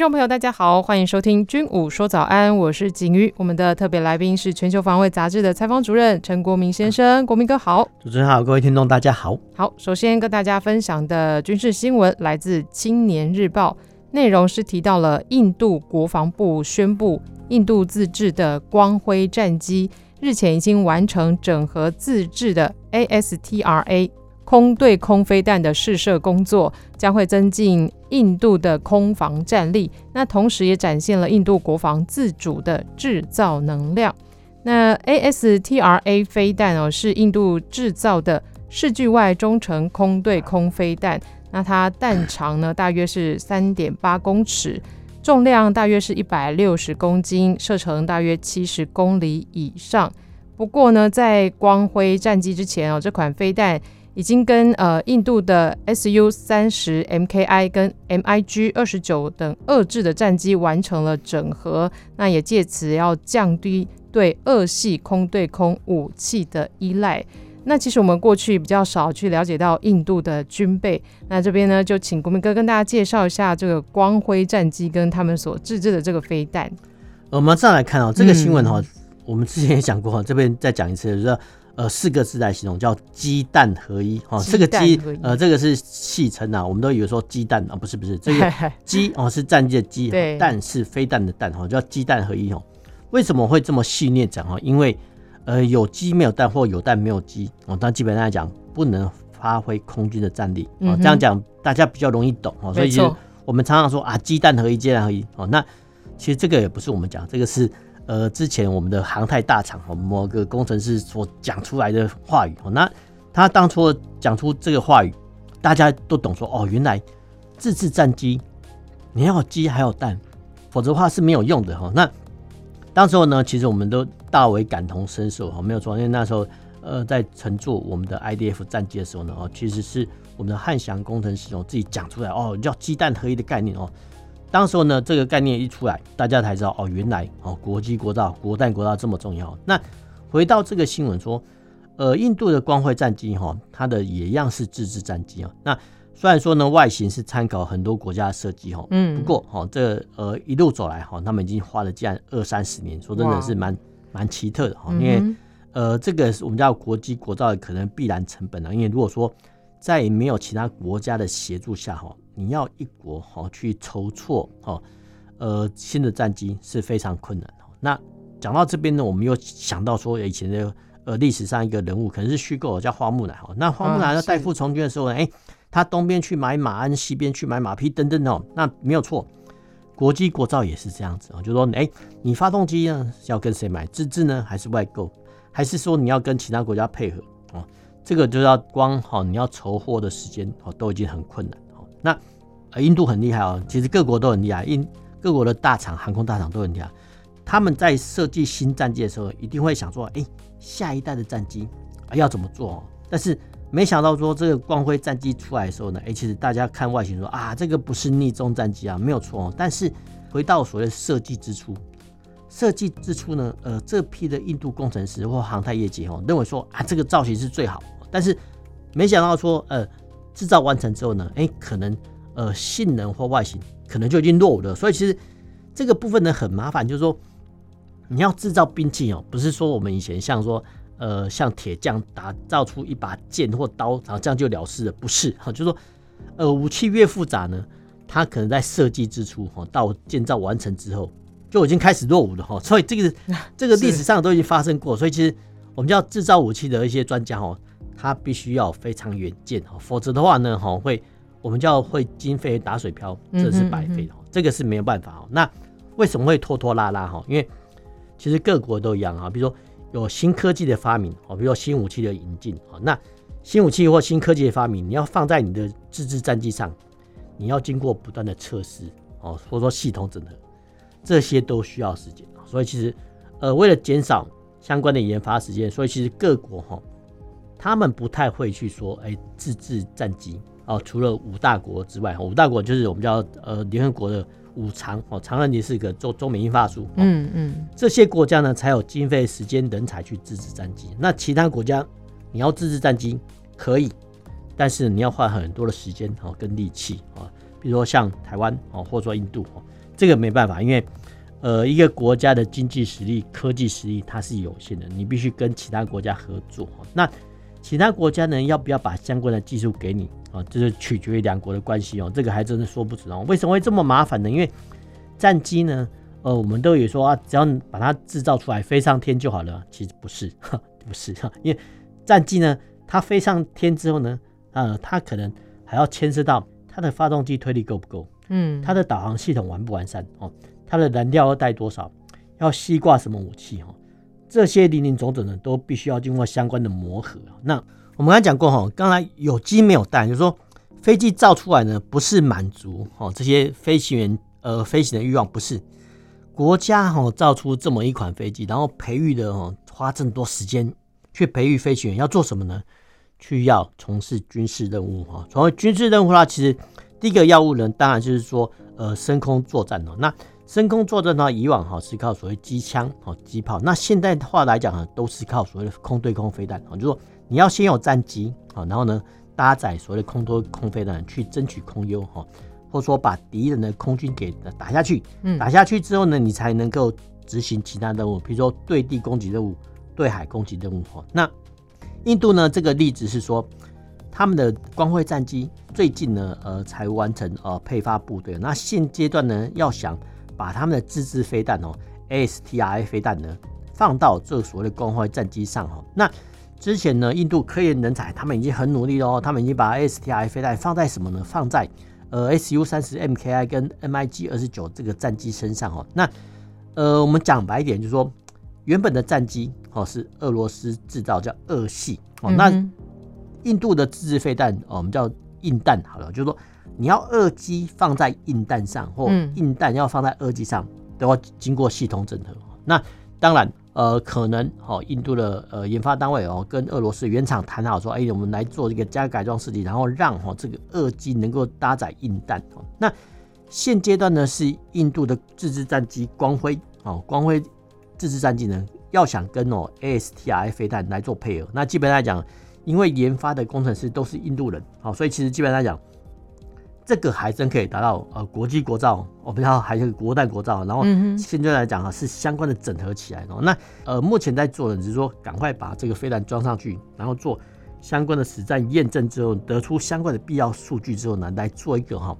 众朋友，大家好，欢迎收听《军武说早安》，我是景瑜。我们的特别来宾是《全球防卫杂志》的采访主任陈国民先生，国民哥好。主持人好，各位听众大家好。好，首先跟大家分享的军事新闻来自《青年日报》，内容是提到了印度国防部宣布，印度自制的光辉战机日前已经完成整合自制的 ASTRA。空对空飞弹的试射工作将会增进印度的空防战力，那同时也展现了印度国防自主的制造能量。那 ASTRA 飞弹哦，是印度制造的视距外中程空对空飞弹，那它弹长呢大约是三点八公尺，重量大约是一百六十公斤，射程大约七十公里以上。不过呢，在光辉战机之前哦，这款飞弹。已经跟呃印度的 Su 三十 Mki 跟 MiG 二十九等遏制的战机完成了整合，那也借此要降低对俄系空对空武器的依赖。那其实我们过去比较少去了解到印度的军备，那这边呢就请国民哥跟大家介绍一下这个光辉战机跟他们所自制的这个飞弹。我们再来看哦，这个新闻哈、哦，嗯、我们之前也讲过哈，这边再讲一次，就是。呃，四个字来形容叫鸡蛋合一哦。这个鸡呃，这个是戏称啊，我们都以为说鸡蛋啊，不是不是，这个鸡哦是战机的机，蛋是飞弹的蛋哈，叫鸡蛋合一哦。为什么会这么细腻讲哈？因为呃，有鸡没有蛋，或有蛋没有鸡哦，但基本上来讲不能发挥空军的战力哦。这样讲大家比较容易懂哦。所以其实我们常常说啊，鸡蛋合一，鸡蛋合一哦。那其实这个也不是我们讲，这个是。呃，之前我们的航太大厂，我们某个工程师所讲出来的话语，那他当初讲出这个话语，大家都懂说，哦，原来自制战机你要鸡还有蛋，否则的话是没有用的哈。那当时候呢，其实我们都大为感同身受哈，没有错，因为那时候呃在乘坐我们的 IDF 战机的时候呢，哦，其实是我们的汉翔工程师哦自己讲出来哦，叫鸡蛋合一的概念哦。当时候呢，这个概念一出来，大家才知道哦，原来哦，国际国造、国弹国造这么重要。那回到这个新闻说，呃，印度的光辉战机哈，它的也一样是自制战机啊。那虽然说呢，外形是参考很多国家的设计哈，嗯，不过哈，这呃一路走来哈，他们已经花了这样二三十年，说真的是蛮蛮奇特的哈。因为呃，这个是我们叫国际国造的可能必然成本啊。因为如果说在没有其他国家的协助下哈。你要一国哈去筹措哈呃新的战机是非常困难的。那讲到这边呢，我们又想到说以前的呃历史上一个人物可能是虚构的，叫花木兰哈。那花木兰在代父从军的时候呢，哎，他东边去买马鞍，西边去买马匹等等哦。那没有错，国际国造也是这样子啊，就说哎，你发动机呢要跟谁买？自制呢还是外购？还是说你要跟其他国家配合哦？这个就要光哈你要筹货的时间哦都已经很困难。那呃，印度很厉害哦，其实各国都很厉害，印各国的大厂、航空大厂都很厉害。他们在设计新战机的时候，一定会想说，哎，下一代的战机要怎么做？但是没想到说这个光辉战机出来的时候呢，哎，其实大家看外形说啊，这个不是逆中战机啊，没有错哦。但是回到所谓设计之初，设计之初呢，呃，这批的印度工程师或航太业界哦，认为说啊，这个造型是最好，但是没想到说，呃。制造完成之后呢，哎，可能呃性能或外形可能就已经落伍了，所以其实这个部分呢很麻烦，就是说你要制造兵器哦，不是说我们以前像说呃像铁匠打造出一把剑或刀，然后这样就了事了，不是。哈，就是说呃武器越复杂呢，它可能在设计之初哈到建造完成之后就已经开始落伍了哈，所以这个这个历史上都已经发生过，所以其实我们叫制造武器的一些专家哦。他必须要非常远见哈，否则的话呢，哈会我们叫会经费打水漂，这是白费的，这个是没有办法。那为什么会拖拖拉拉哈？因为其实各国都一样啊，比如说有新科技的发明，哦，比如说新武器的引进，那新武器或新科技的发明，你要放在你的自制战机上，你要经过不断的测试哦，或者说系统整合，这些都需要时间。所以其实呃，为了减少相关的研发时间，所以其实各国哈，他们不太会去说，哎，自制战机哦。除了五大国之外，五大国就是我们叫呃联合国的五常哦，常任理事国中中美英法苏。嗯嗯，这些国家呢才有经费、时间、人才去自制战机。那其他国家你要自制战机可以，但是你要花很多的时间哦跟力气啊，比如说像台湾哦，或者说印度哦，这个没办法，因为。呃，一个国家的经济实力、科技实力，它是有限的，你必须跟其他国家合作。那其他国家呢，要不要把相关的技术给你啊？这是取决于两国的关系哦。这个还真的说不准哦。为什么会这么麻烦呢？因为战机呢，呃，我们都有说啊，只要把它制造出来飞上天就好了。其实不是，不是哈，因为战机呢，它飞上天之后呢，呃，它可能还要牵涉到它的发动机推力够不够，嗯，它的导航系统完不完善哦。它的燃料要带多少？要吸挂什么武器？哈，这些林林总总的都必须要经过相关的磨合。那我们刚才讲过，哈，刚才有机没有蛋，就是说飞机造出来呢，不是满足哦这些飞行员呃飞行的欲望，不是国家哈造出这么一款飞机，然后培育的哦花这么多时间去培育飞行员，要做什么呢？去要从事军事任务哈。从事军事任务的话，其实第一个要务呢，当然就是说呃升空作战哦。那升空作战的话，以往哈是靠所谓机枪、哦机炮，那现代化来讲呢，都是靠所谓的空对空飞弹啊，就是说你要先有战机啊，然后呢搭载所谓的空对空飞弹去争取空优哈，或者说把敌人的空军给打下去，打下去之后呢，你才能够执行其他任务，比如说对地攻击任务、对海攻击任务哈。那印度呢，这个例子是说他们的光辉战机最近呢，呃，才完成呃配发部队，那现阶段呢，要想把他们的自制飞弹哦，ASTRA 飞弹呢放到这所谓的光辉战机上哦。那之前呢，印度科研人才他们已经很努力了哦，他们已经把 ASTRA 飞弹放在什么呢？放在呃 SU 三十 MKI 跟 MIG 二十九这个战机身上哦。那呃，我们讲白一点，就是说原本的战机哦是俄罗斯制造，叫俄系哦。那印度的自制飞弹哦，我们叫印弹，好了，就是说。你要二机放在硬弹上，或硬弹要放在二机上，都要经过系统整合。那当然，呃，可能哦，印度的呃研发单位哦，跟俄罗斯原厂谈好说，哎，我们来做这个加改装设计，然后让哦这个二机能够搭载硬弹。那现阶段呢，是印度的自制战机光辉哦，光辉自制战机呢，要想跟哦 ASTRA 飞弹来做配合，那基本上来讲，因为研发的工程师都是印度人，好，所以其实基本上来讲。这个还真可以达到呃国际国造，我不知道还是国代国造，然后现在来讲啊是相关的整合起来的。那呃目前在做的只是说赶快把这个飞弹装上去，然后做相关的实战验证之后，得出相关的必要数据之后呢，来做一个哈，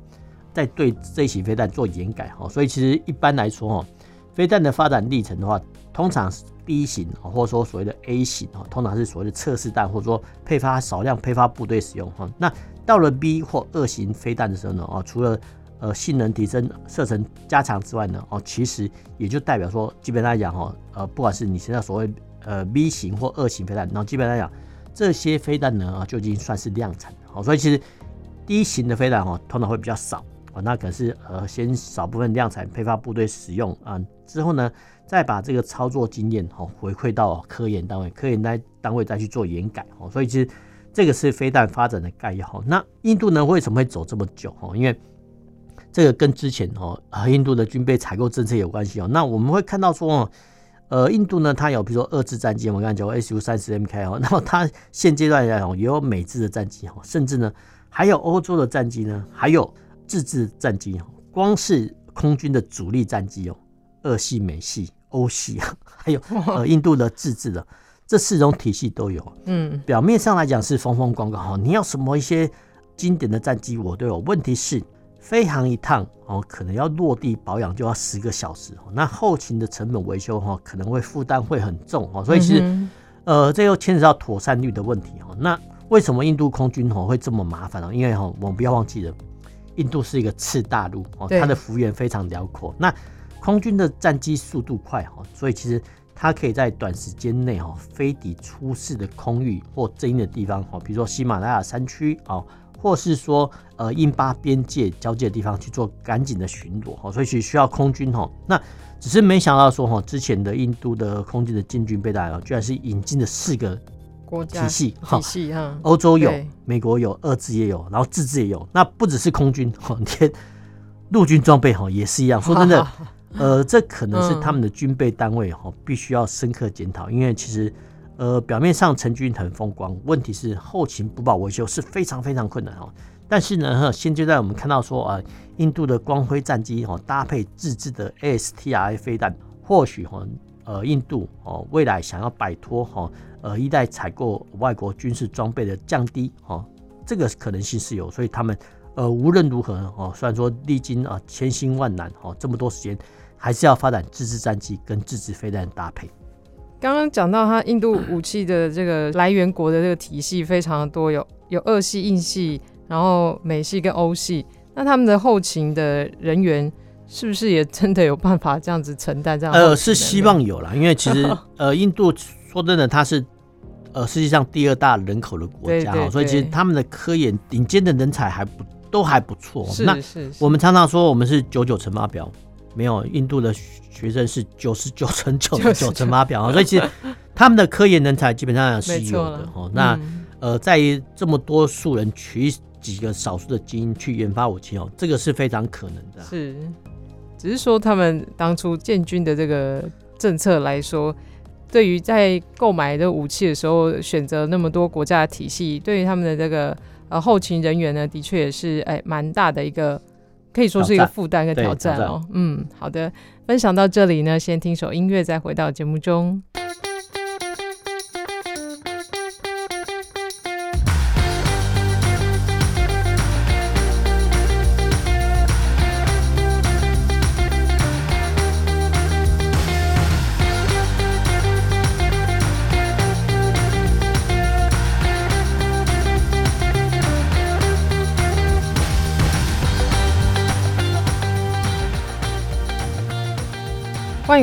再对这一型飞弹做研改哈。所以其实一般来说哈，飞弹的发展历程的话，通常是 B 型或者说所谓的 A 型哈，通常是所谓的测试弹，或者说配发少量配发部队使用哈。那到了 B 或二型飞弹的时候呢，哦，除了呃性能提升、射程加强之外呢，哦，其实也就代表说，基本来讲，哈，呃，不管是你现在所谓呃 B 型或二型飞弹，然后基本来讲，这些飞弹呢，啊，就已经算是量产了，好，所以其实第一型的飞弹，哈，通常会比较少，啊，那可是呃先少部分量产配发部队使用啊，之后呢，再把这个操作经验，哈，回馈到科研单位，科研单单位再去做研改，哦，所以其实。这个是飞弹发展的概要。那印度呢，为什么会走这么久？哦，因为这个跟之前哦，和印度的军备采购政策有关系哦。那我们会看到说哦，呃，印度呢，它有比如说二制战机，我们刚才讲过 Su 三十 MK 哦，那么它现阶段来讲也有美制的战机哦，甚至呢还有欧洲的战机呢，还有自制战机哦。光是空军的主力战机哦，俄系、美系、欧系啊，还有呃印度的自制的。这四种体系都有，嗯，表面上来讲是风风光光哈，你要什么一些经典的战机我都有。问题是飞航一趟哦，可能要落地保养就要十个小时，那后勤的成本维修哈，可能会负担会很重哦，所以其实呃，这又牵扯到妥善率的问题哈。那为什么印度空军哈会这么麻烦呢？因为哈，我们不要忘记了，印度是一个次大陆哦，它的幅员非常辽阔，那空军的战机速度快哈，所以其实。它可以在短时间内哈飞抵出事的空域或争议的地方哈，比如说喜马拉雅山区啊，或是说呃印巴边界交界的地方去做赶紧的巡逻哈，所以需需要空军哈。那只是没想到说哈，之前的印度的空军的建军备弹啊，居然是引进了四个国家体系哈，体系哈，欧洲有，美国有，俄制也有，然后自制也有。那不只是空军哈，连陆军装备哈也是一样。说真的，呃，这可能是他们的军备单位哈，必须要深刻检讨，因为其实。呃，表面上陈军很风光，问题是后勤补保维修是非常非常困难哦。但是呢，现阶段我们看到说啊、呃，印度的光辉战机哦，搭配自制的 ASTRA 飞弹，或许哈呃，印度哦未来想要摆脱哈呃一代采购外国军事装备的降低哦，这个可能性是有，所以他们呃无论如何哦，虽然说历经啊千辛万难哦这么多时间，还是要发展自制战机跟自制飞弹搭配。刚刚讲到，它印度武器的这个来源国的这个体系非常的多，有有俄系、印系，然后美系跟欧系。那他们的后勤的人员是不是也真的有办法这样子承担这样？呃，是希望有啦，因为其实 呃，印度说真的，它是呃世界上第二大人口的国家，对对对，所以其实他们的科研顶尖的人才还不都还不错。是是是。我们常常说我们是九九乘法表。没有，印度的学生是九十九乘九的九乘法表啊，所以其实他们的科研人才基本上是有的哦。那呃，在于这么多数人取几个少数的基因去研发武器哦，这个是非常可能的。是，只是说他们当初建军的这个政策来说，对于在购买的武器的时候选择那么多国家的体系，对于他们的这个呃后勤人员呢，的确也是哎蛮大的一个。可以说是一个负担跟挑战哦。嗯，好的，分享到这里呢，先听首音乐，再回到节目中。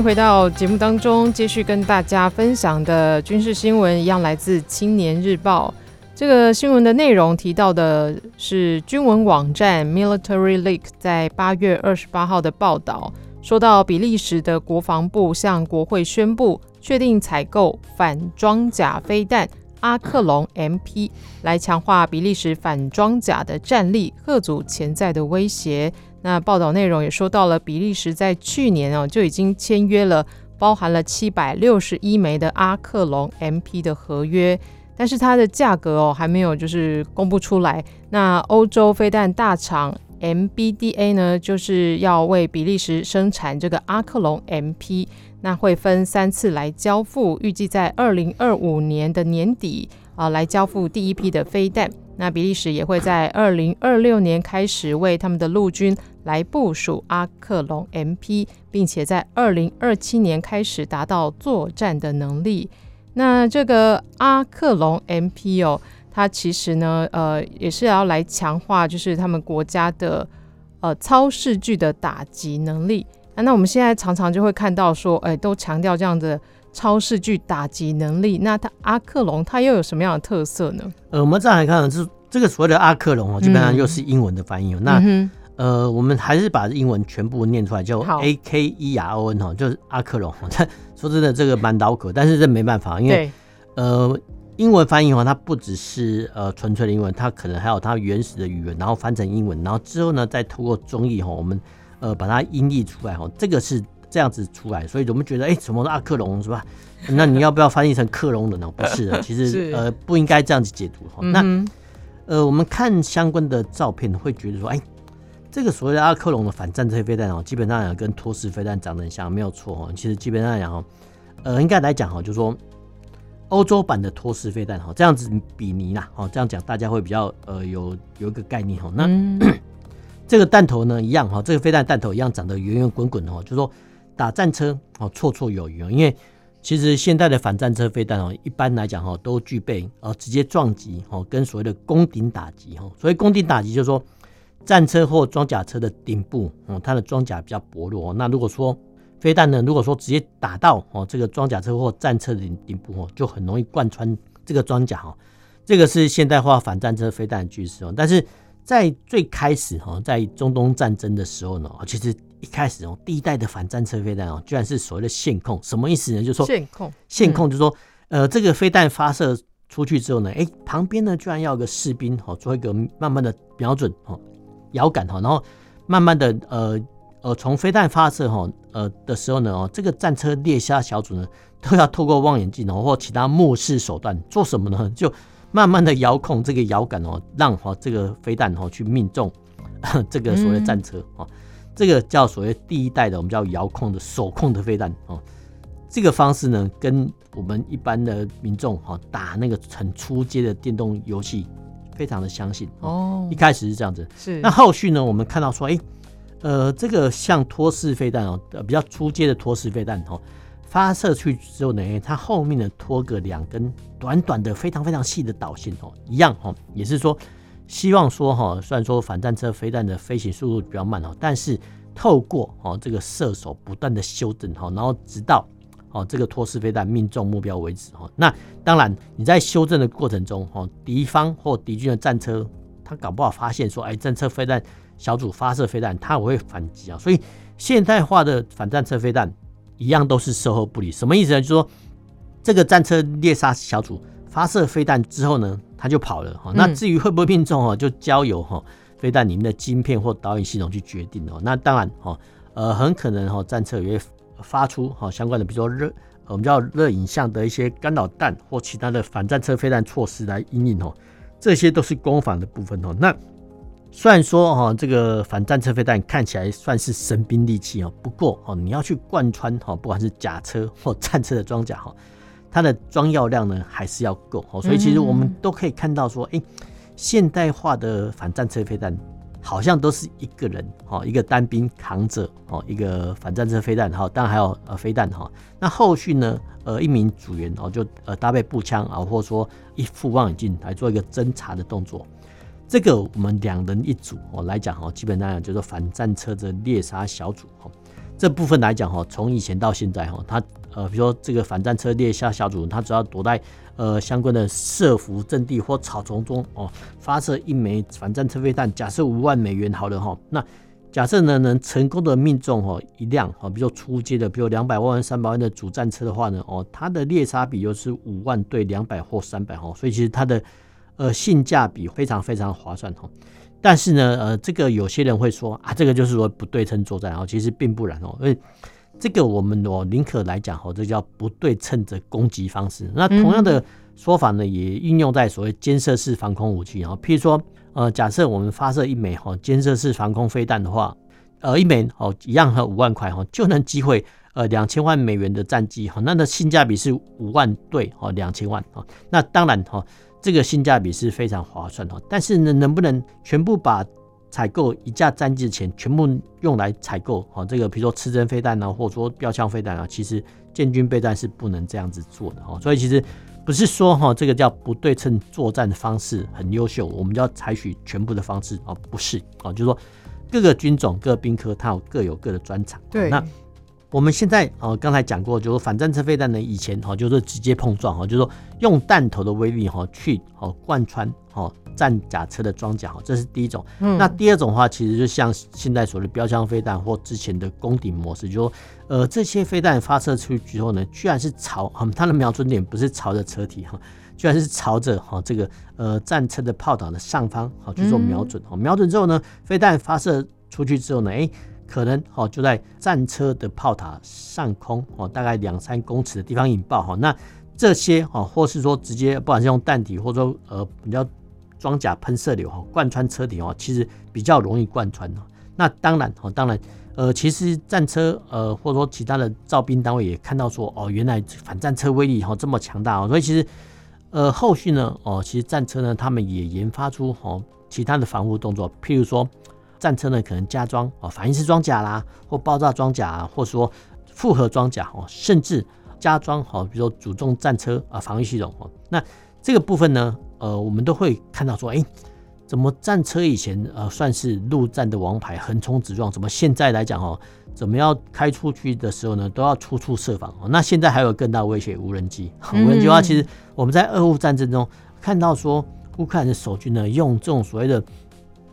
回到节目当中，继续跟大家分享的军事新闻一样来自《青年日报》。这个新闻的内容提到的是军文网站 Military Leak 在八月二十八号的报道，说到比利时的国防部向国会宣布，确定采购反装甲飞弹阿克隆 MP，来强化比利时反装甲的战力，吓阻潜在的威胁。那报道内容也说到了，比利时在去年哦就已经签约了包含了七百六十一枚的阿克隆 MP 的合约，但是它的价格哦还没有就是公布出来。那欧洲飞弹大厂 MBDA 呢，就是要为比利时生产这个阿克隆 MP，那会分三次来交付，预计在二零二五年的年底啊、来交付第一批的飞弹。那比利时也会在二零二六年开始为他们的陆军来部署阿克隆 MP，并且在二零二七年开始达到作战的能力。那这个阿克隆 MP 哦，它其实呢，呃，也是要来强化就是他们国家的呃超视距的打击能力。啊，那我们现在常常就会看到说，哎，都强调这样的超视距打击能力。那它阿克隆它又有什么样的特色呢？呃，我们再来看是这个所谓的阿克隆哦，基本上又是英文的翻译。嗯、那、嗯、呃，我们还是把英文全部念出来，叫 A K E R O N 哦，就是阿克隆。说真的，这个蛮绕口，但是这没办法，因为呃，英文翻译的话，它不只是呃纯粹的英文，它可能还有它原始的语言，然后翻成英文，然后之后呢，再透过中译哈，我们。呃，把它音译出来哈，这个是这样子出来，所以我们觉得，哎、欸，什么是阿克隆是吧？那你要不要翻译成克隆人呢？不是的，其实呃不应该这样子解读哈。那呃，我们看相关的照片会觉得说，哎、欸，这个所谓的阿克隆的反战车飞弹哦，基本上跟托式飞弹长得很像，没有错哦。其实基本上讲哦，呃，应该来讲哈，就是说欧洲版的托式飞弹哈，这样子比拟啦，哦，这样讲大家会比较呃有有一个概念哈。那。嗯 这个弹头呢，一样哈，这个飞弹弹头一样长得圆圆滚滚的哈，就是说打战车哦绰绰有余哦。因为其实现代的反战车飞弹哦，一般来讲哈都具备呃直接撞击哦跟所谓的攻顶打击哈。所谓攻顶打击就是说战车或装甲车的顶部哦，它的装甲比较薄弱。那如果说飞弹呢，如果说直接打到哦这个装甲车或战车的顶部哦，就很容易贯穿这个装甲哈。这个是现代化反战车飞弹的句式哦。但是在最开始哈，在中东战争的时候呢，其实一开始哦，第一代的反战车飞弹哦，居然是所谓的线控，什么意思呢？就是说线控，线控就是说，呃，这个飞弹发射出去之后呢，哎，旁边呢居然要有个士兵哦，做一个慢慢的瞄准哦，遥感哈，然后慢慢的呃呃，从飞弹发射哈呃的时候呢哦，这个战车猎杀小组呢都要透过望远镜哦或其他目视手段做什么呢？就慢慢的遥控这个遥感哦，让哈这个飞弹哦去命中这个所谓战车哦，嗯、这个叫所谓第一代的我们叫遥控的手控的飞弹哦。这个方式呢，跟我们一般的民众哈打那个很初阶的电动游戏非常的相信哦。一开始是这样子，是那后续呢，我们看到说，哎，呃，这个像拖式飞弹哦，比较初阶的拖式飞弹哦。发射去之后呢，它后面呢拖个两根短短的、非常非常细的导线哦，一样哦，也是说希望说哈，虽然说反战车飞弹的飞行速度比较慢哦，但是透过哦这个射手不断的修正哈，然后直到哦这个拖式飞弹命中目标为止哈。那当然你在修正的过程中哈，敌方或敌军的战车他搞不好发现说，哎，战车飞弹小组发射飞弹，他也会反击啊。所以现代化的反战车飞弹。一样都是售后不理，什么意思呢？就是说，这个战车猎杀小组发射飞弹之后呢，他就跑了哈。那至于会不会命中哦，就交由哈飞弹里面的晶片或导引系统去决定哦。那当然哈，呃，很可能哈战车也会发出哈相关的，比如说热，我们叫热影像的一些干扰弹或其他的反战车飞弹措施来因应哦。这些都是攻防的部分哦。那虽然说哈，这个反战车飞弹看起来算是神兵利器哦，不过哦，你要去贯穿哈，不管是甲车或战车的装甲哈，它的装药量呢还是要够哦。所以其实我们都可以看到说，哎，现代化的反战车飞弹好像都是一个人哦，一个单兵扛着哦，一个反战车飞弹哈，当然还有呃飞弹哈。那后续呢，呃，一名组员哦，就呃搭配步枪啊，或者说一副望远镜来做一个侦查的动作。这个我们两人一组哦来讲哦，基本上就是反战车的猎杀小组哈。这部分来讲哈，从以前到现在哈，它呃，比如说这个反战车猎杀小组，它只要躲在呃相关的设伏阵地或草丛中哦，发射一枚反战车飞弹，假设五万美元好了哈。那假设呢能成功的命中哦一辆哦，比如说初阶的，比如两百万、三百万的主战车的话呢，哦，它的猎杀比又是五万对两百或三百哈，所以其实它的。呃，性价比非常非常划算哈，但是呢，呃，这个有些人会说啊，这个就是说不对称作战，其实并不然哦，因为这个我们我宁可来讲哦，这叫不对称的攻击方式。那同样的说法呢，也运用在所谓监射式防空武器啊，譬如说，呃，假设我们发射一枚哈监射式防空飞弹的话，呃，一枚哦一样和五万块哈就能击毁呃两千万美元的战机哈，那的性价比是五万对哦两千万啊，那当然哈。这个性价比是非常划算的，但是呢，能不能全部把采购一架战机的钱全部用来采购啊？这个比如说刺针飞弹啊，或者说标枪飞弹啊，其实建军备战是不能这样子做的哈。所以其实不是说哈，这个叫不对称作战的方式很优秀，我们就要采取全部的方式啊，不是啊，就是说各个军种、各个兵科它有各有各的专长。对，那。我们现在哦，刚才讲过，就是反战车飞弹呢，以前哈就是直接碰撞哈，就是说用弹头的威力哈去哦贯穿哦战甲车的装甲哈，这是第一种。嗯，那第二种的话，其实就像现在所谓的标枪飞弹或之前的攻顶模式，就是说呃这些飞弹发射出去之后呢，居然是朝它的瞄准点不是朝着车体哈，居然是朝着哈这个呃战车的炮塔的上方好去做瞄准。哦，瞄准之后呢，飞弹发射出去之后呢，哎。可能哦，就在战车的炮塔上空哦，大概两三公尺的地方引爆哈。那这些哦，或是说直接不管是用弹体，或者说呃比较装甲喷射流哈，贯穿车体哦，其实比较容易贯穿。那当然哦，当然呃，其实战车呃，或者说其他的造兵单位也看到说哦，原来反战车威力哈这么强大哦，所以其实呃后续呢哦，其实战车呢他们也研发出哦其他的防护动作，譬如说。战车呢，可能加装哦反应式装甲啦，或爆炸装甲啊，或者说复合装甲哦，甚至加装哦，比如说主动战车啊防御系统哦。那这个部分呢，呃，我们都会看到说，哎，怎么战车以前呃算是陆战的王牌，横冲直撞，怎么现在来讲哦，怎么要开出去的时候呢，都要处处设防哦。那现在还有更大威胁，无人机。无人机的话，其实我们在俄乌战争中，看到说乌克兰的守军呢，用这种所谓的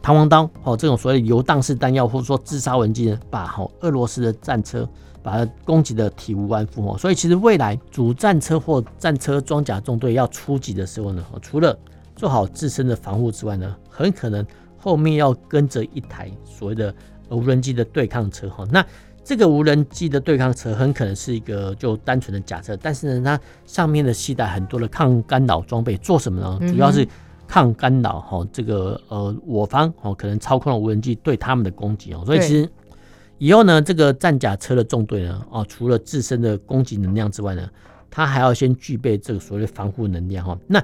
弹簧刀哦，这种所谓的游荡式弹药，或者说自杀无人机呢，把好俄罗斯的战车把它攻击的体无完肤哦。所以其实未来主战车或战车装甲纵队要出击的时候呢，除了做好自身的防护之外呢，很可能后面要跟着一台所谓的无人机的对抗车哈。那这个无人机的对抗车很可能是一个就单纯的假车，但是呢，它上面的携带很多的抗干扰装备，做什么呢？主要是抗干扰哈，这个呃我方哦可能操控了无人机对他们的攻击哦。所以其实以后呢，这个战甲车的纵队呢，哦除了自身的攻击能量之外呢，它还要先具备这个所谓的防护能量哈。那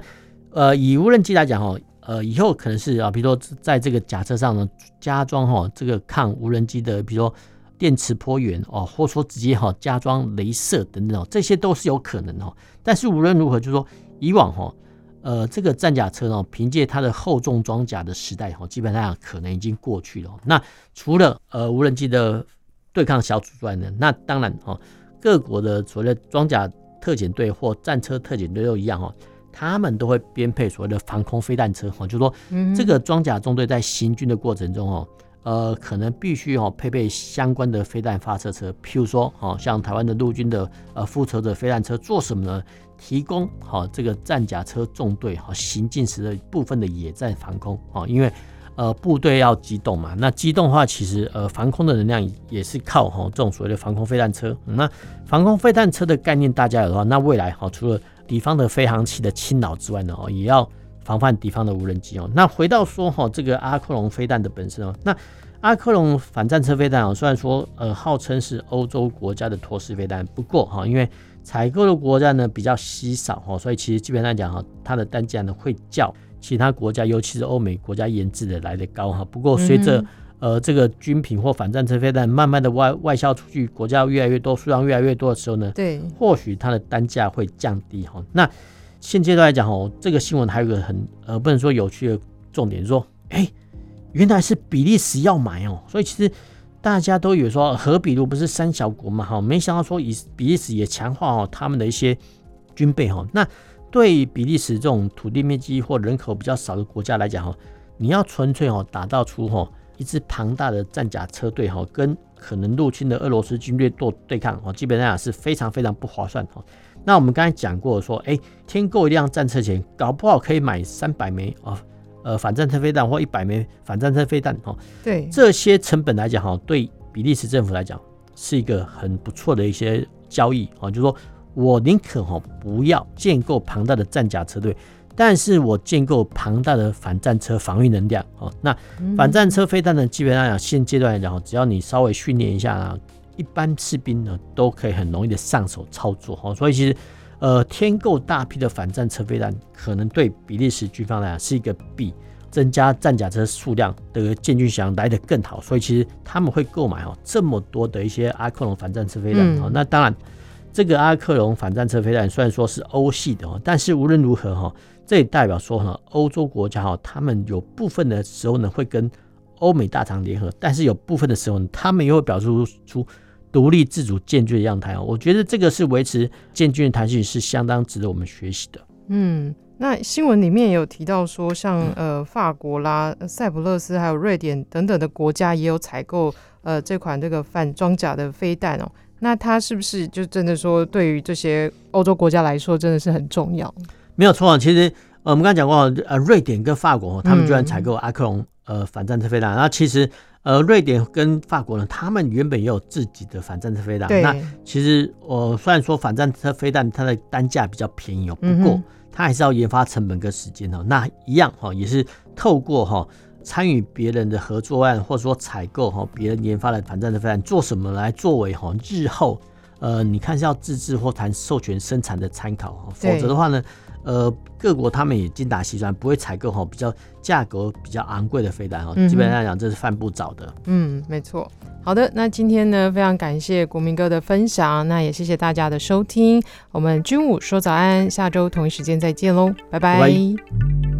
呃以无人机来讲哈，呃以后可能是啊，比如说在这个甲车上呢加装哈这个抗无人机的，比如说。电磁波源哦，或者说直接哈加装镭射等等，这些都是有可能哦。但是无论如何，就是说以往哈，呃，这个战甲车呢，凭借它的厚重装甲的时代哈，基本上可能已经过去了。那除了呃无人机的对抗小组之外呢，那当然哈，各国的所谓的装甲特遣队或战车特遣队都一样哈，他们都会编配所谓的防空飞弹车哈，就是说这个装甲中队在行军的过程中哦。呃，可能必须哦配备相关的飞弹发射车，譬如说，哦，像台湾的陆军的呃复仇者飞弹车做什么呢？提供好这个战甲车纵队好行进时的部分的野战防空哦，因为呃部队要机动嘛，那机动的话，其实呃防空的能量也是靠哈这种所谓的防空飞弹车。那防空飞弹车的概念大家有的话，那未来哈除了敌方的飞航器的侵扰之外呢，哦也要。防范敌方的无人机哦。那回到说哈，这个阿克隆飞弹的本身哦，那阿克隆反战车飞弹啊，虽然说呃号称是欧洲国家的托式飞弹，不过哈，因为采购的国家呢比较稀少哈，所以其实基本上讲哈，它的单价呢会较其他国家，尤其是欧美国家研制的来得高哈。不过随着呃这个军品或反战车飞弹慢慢的外外销出去，国家越来越多，数量越来越多的时候呢，对，或许它的单价会降低哈。那现阶段来讲哦，这个新闻还有一个很呃不能说有趣的重点，说哎，原来是比利时要买哦，所以其实大家都以为说和比如不是三小国嘛哈，没想到说以比利时也强化哦他们的一些军备哈。那对比利时这种土地面积或人口比较少的国家来讲哈，你要纯粹哦打造出哈一支庞大的战甲车队哈，跟可能入侵的俄罗斯军队做对抗哦，基本上是非常非常不划算哈。那我们刚才讲过说，哎，添购一辆战车前，搞不好可以买三百枚哦，呃，反战车飞弹或一百枚反战车飞弹哦。对，这些成本来讲哈，对比利时政府来讲是一个很不错的一些交易啊，就是说我宁可哈不要建构庞大的战甲车队，但是我建构庞大的反战车防御能量哦。那反战车飞弹呢，基本上讲现阶段来讲，只要你稍微训练一下啊。一般士兵呢都可以很容易的上手操作哈，所以其实呃添购大批的反战车飞弹，可能对比利时军方来讲是一个比增加战甲车数量的建军想来得更好，所以其实他们会购买哦这么多的一些阿克隆反战车飞弹哦。那当然，这个阿克隆反战车飞弹虽然说是欧系的哦，但是无论如何哈，这也代表说哈欧洲国家哈他们有部分的时候呢会跟欧美大厂联合，但是有部分的时候呢他们又会表示出。独立自主建军的样态哦，我觉得这个是维持建军的弹性是相当值得我们学习的。嗯，那新闻里面也有提到说，像呃法国啦、塞浦路斯还有瑞典等等的国家也有采购呃这款这个反装甲的飞弹哦。那它是不是就真的说对于这些欧洲国家来说真的是很重要？没有错啊，其实呃我们刚才讲过，呃瑞典跟法国他们居然采购阿克隆呃反战车飞弹，那其实。呃，瑞典跟法国呢，他们原本也有自己的反战车飞弹。那其实我、呃、虽然说反战车飞弹它的单价比较便宜哦，不过它还是要研发成本跟时间哦。那一样哈，也是透过哈参与别人的合作案，或者说采购哈别人研发的反战车飞弹，做什么来作为哈日后呃你看是要自制或谈授权生产的参考，否则的话呢？呃，各国他们也精打细算，不会采购哈比较价格比较昂贵的飞弹哈，基本上来讲这是犯不着的。嗯，没错。好的，那今天呢，非常感谢国民哥的分享，那也谢谢大家的收听。我们军武说早安，下周同一时间再见喽，拜拜。拜拜。